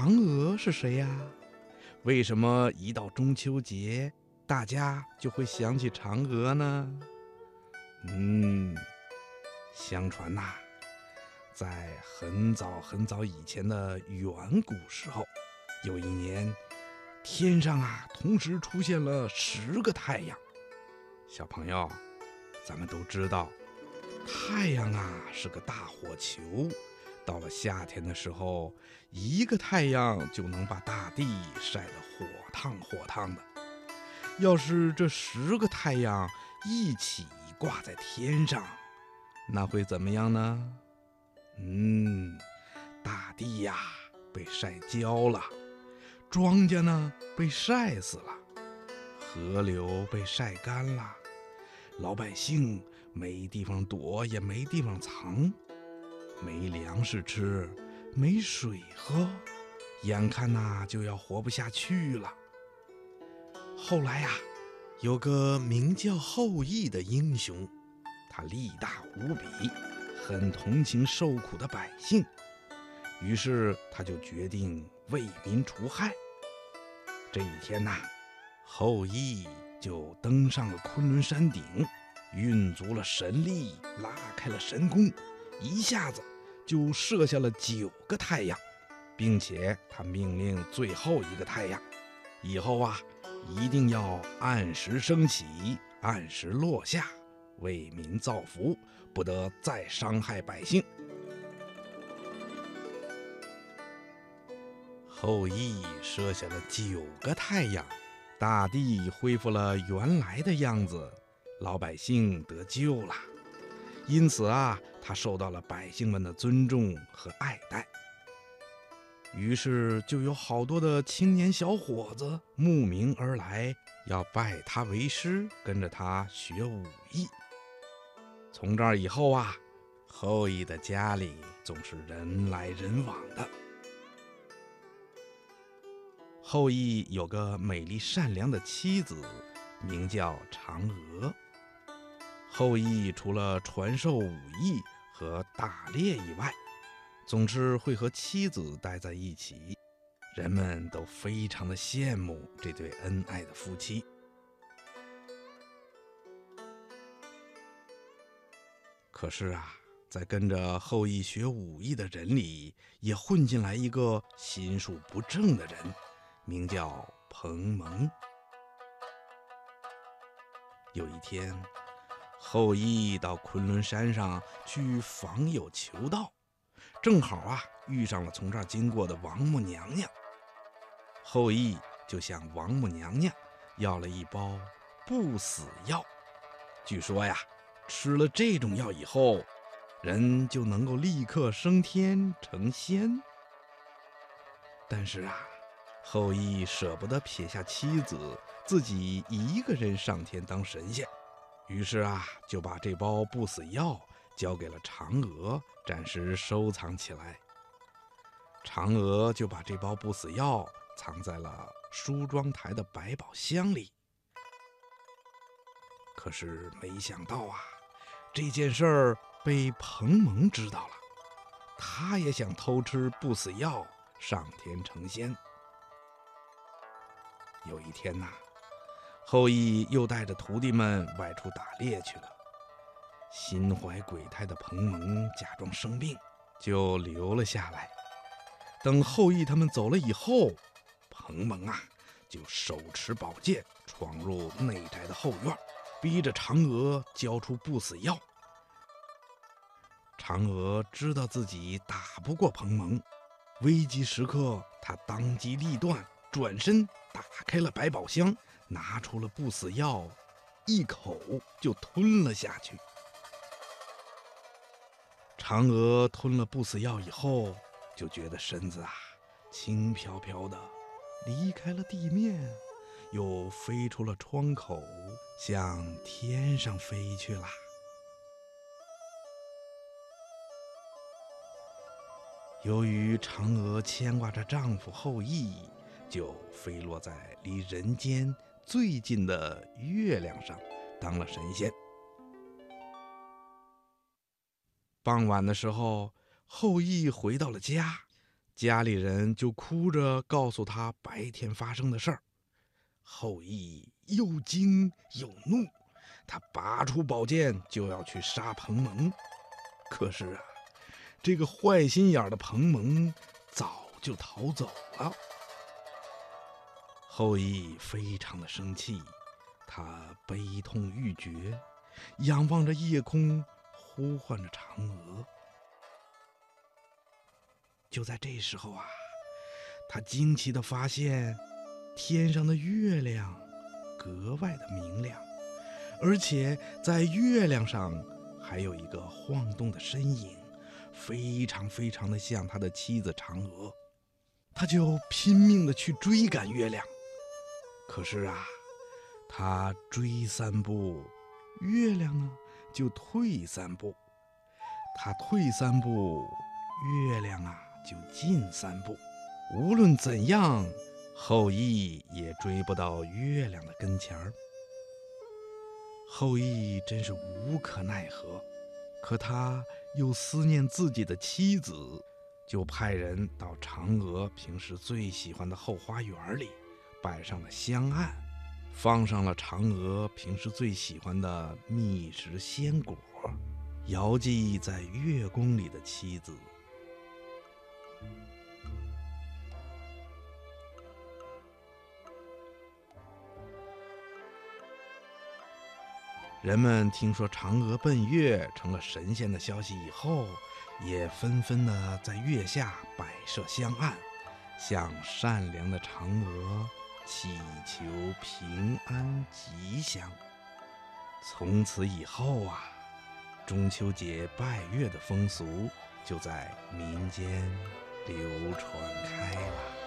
嫦娥是谁呀？为什么一到中秋节，大家就会想起嫦娥呢？嗯，相传呐，在很早很早以前的远古时候，有一年，天上啊同时出现了十个太阳。小朋友，咱们都知道，太阳啊是个大火球。到了夏天的时候，一个太阳就能把大地晒得火烫火烫的。要是这十个太阳一起挂在天上，那会怎么样呢？嗯，大地呀被晒焦了，庄稼呢被晒死了，河流被晒干了，老百姓没地方躲也没地方藏。没粮食吃，没水喝，眼看呐就要活不下去了。后来呀，有个名叫后羿的英雄，他力大无比，很同情受苦的百姓，于是他就决定为民除害。这一天呐，后羿就登上了昆仑山顶，运足了神力，拉开了神弓，一下子。就射下了九个太阳，并且他命令最后一个太阳，以后啊一定要按时升起，按时落下，为民造福，不得再伤害百姓。后羿射下了九个太阳，大地恢复了原来的样子，老百姓得救了。因此啊，他受到了百姓们的尊重和爱戴。于是就有好多的青年小伙子慕名而来，要拜他为师，跟着他学武艺。从这儿以后啊，后羿的家里总是人来人往的。后羿有个美丽善良的妻子，名叫嫦娥。后羿除了传授武艺和打猎以外，总是会和妻子待在一起，人们都非常的羡慕这对恩爱的夫妻。可是啊，在跟着后羿学武艺的人里，也混进来一个心术不正的人，名叫彭蒙。有一天。后羿到昆仑山上去访友求道，正好啊遇上了从这儿经过的王母娘娘。后羿就向王母娘娘要了一包不死药，据说呀，吃了这种药以后，人就能够立刻升天成仙。但是啊，后羿舍不得撇下妻子，自己一个人上天当神仙。于是啊，就把这包不死药交给了嫦娥，暂时收藏起来。嫦娥就把这包不死药藏在了梳妆台的百宝箱里。可是没想到啊，这件事儿被彭蒙知道了，他也想偷吃不死药上天成仙。有一天呐。后羿又带着徒弟们外出打猎去了。心怀鬼胎的彭蒙假装生病，就留了下来。等后羿他们走了以后，彭蒙啊就手持宝剑闯入内宅的后院，逼着嫦娥交出不死药。嫦娥知道自己打不过彭蒙，危急时刻，她当机立断，转身打开了百宝箱。拿出了不死药，一口就吞了下去。嫦娥吞了不死药以后，就觉得身子啊轻飘飘的，离开了地面，又飞出了窗口，向天上飞去了。由于嫦娥牵挂着丈夫后羿，就飞落在离人间。最近的月亮上当了神仙。傍晚的时候，后羿回到了家，家里人就哭着告诉他白天发生的事儿。后羿又惊又怒，他拔出宝剑就要去杀彭蒙。可是啊，这个坏心眼的彭蒙早就逃走了。后羿非常的生气，他悲痛欲绝，仰望着夜空，呼唤着嫦娥。就在这时候啊，他惊奇的发现，天上的月亮格外的明亮，而且在月亮上还有一个晃动的身影，非常非常的像他的妻子嫦娥。他就拼命的去追赶月亮，可是啊，他追三步，月亮呢就退三步；他退三步，月亮啊。就进三步，无论怎样，后羿也追不到月亮的跟前儿。后羿真是无可奈何，可他又思念自己的妻子，就派人到嫦娥平时最喜欢的后花园里，摆上了香案，放上了嫦娥平时最喜欢的蜜食鲜果，遥祭在月宫里的妻子。人们听说嫦娥奔月成了神仙的消息以后，也纷纷的在月下摆设香案，向善良的嫦娥祈求平安吉祥。从此以后啊中秋节拜月的风俗就在民间流传开了。